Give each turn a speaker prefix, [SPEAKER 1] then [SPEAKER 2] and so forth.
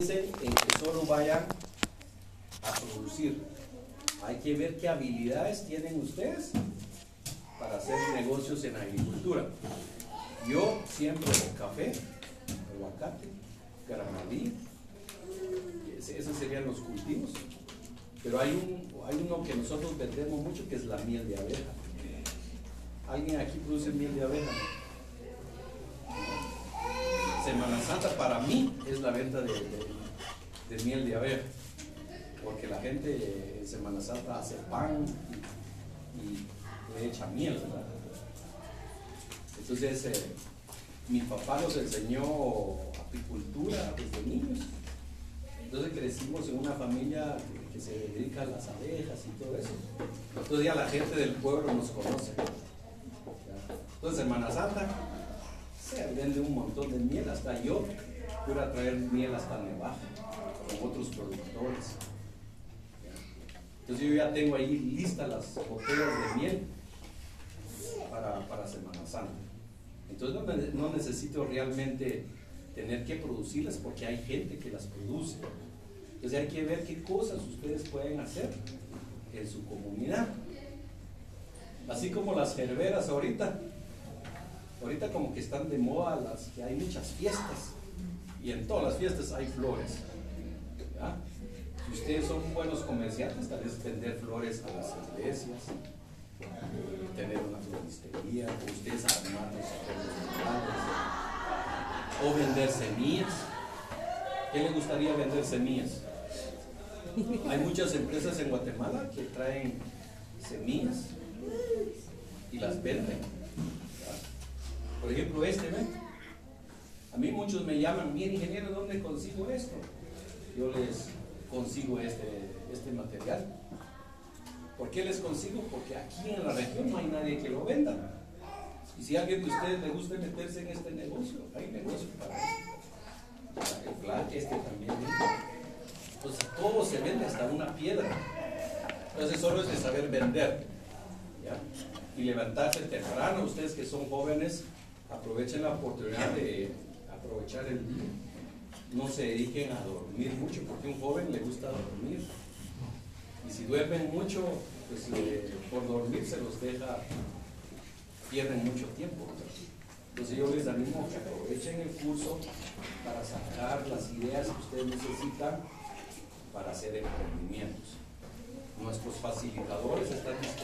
[SPEAKER 1] en que solo vayan a producir. Hay que ver qué habilidades tienen ustedes para hacer negocios en agricultura. Yo siempre café, aguacate, granadí, esos serían los cultivos. Pero hay, un, hay uno que nosotros vendemos mucho que es la miel de abeja. ¿Alguien aquí produce miel de abeja? Semana Santa para mí es la venta de, miel de abeja, porque la gente en Semana Santa hace pan y, le echa miel, ¿verdad? Entonces, eh, mi papá nos enseñó apicultura desde niños. Entonces crecimos en una familia que, se dedica a las abejas y todo eso. Entonces ya la gente del pueblo nos conoce. Entonces, Semana Santa, se vende un montón de miel, hasta yo puedo traer miel hasta Nevaja, con otros productores. Entonces yo ya tengo ahí listas las botellas de miel para, para Semana Santa. Entonces no, no, necesito realmente tener que producirlas porque hay gente que las produce. Entonces hay que ver qué cosas ustedes pueden hacer en su comunidad. Así como las gerberas ahorita, Ahorita como que están de moda las que hay muchas fiestas y en todas las fiestas hay flores. Si ustedes son buenos comerciantes, tal vez vender flores a las iglesias, tener una floristería, ustedes armar los o vender semillas. ¿Qué le gustaría vender semillas? Hay muchas empresas en Guatemala que traen semillas y las venden por ejemplo, este, ¿ven? A mí muchos me llaman, bien ingeniero, ¿dónde consigo esto? Yo les consigo este, este material. ¿Por qué les consigo? Porque aquí en la región no hay nadie que lo venda. Y si a alguien de ustedes le gusta meterse en este negocio, hay negocio para el plan este también. Entonces todo se vende hasta una piedra. Entonces solo es de saber vender. ¿ya? Y levantarse temprano, ustedes que son jóvenes, aprovechen la oportunidad de aprovechar el día. No se dediquen a dormir mucho, porque a un joven le gusta dormir. Y si duermen mucho, pues por dormir se los deja, pierden mucho tiempo. Entonces yo les animo que aprovechen el curso para sacar las ideas que ustedes necesitan para hacer emprendimientos. Nuestros facilitadores están disponibles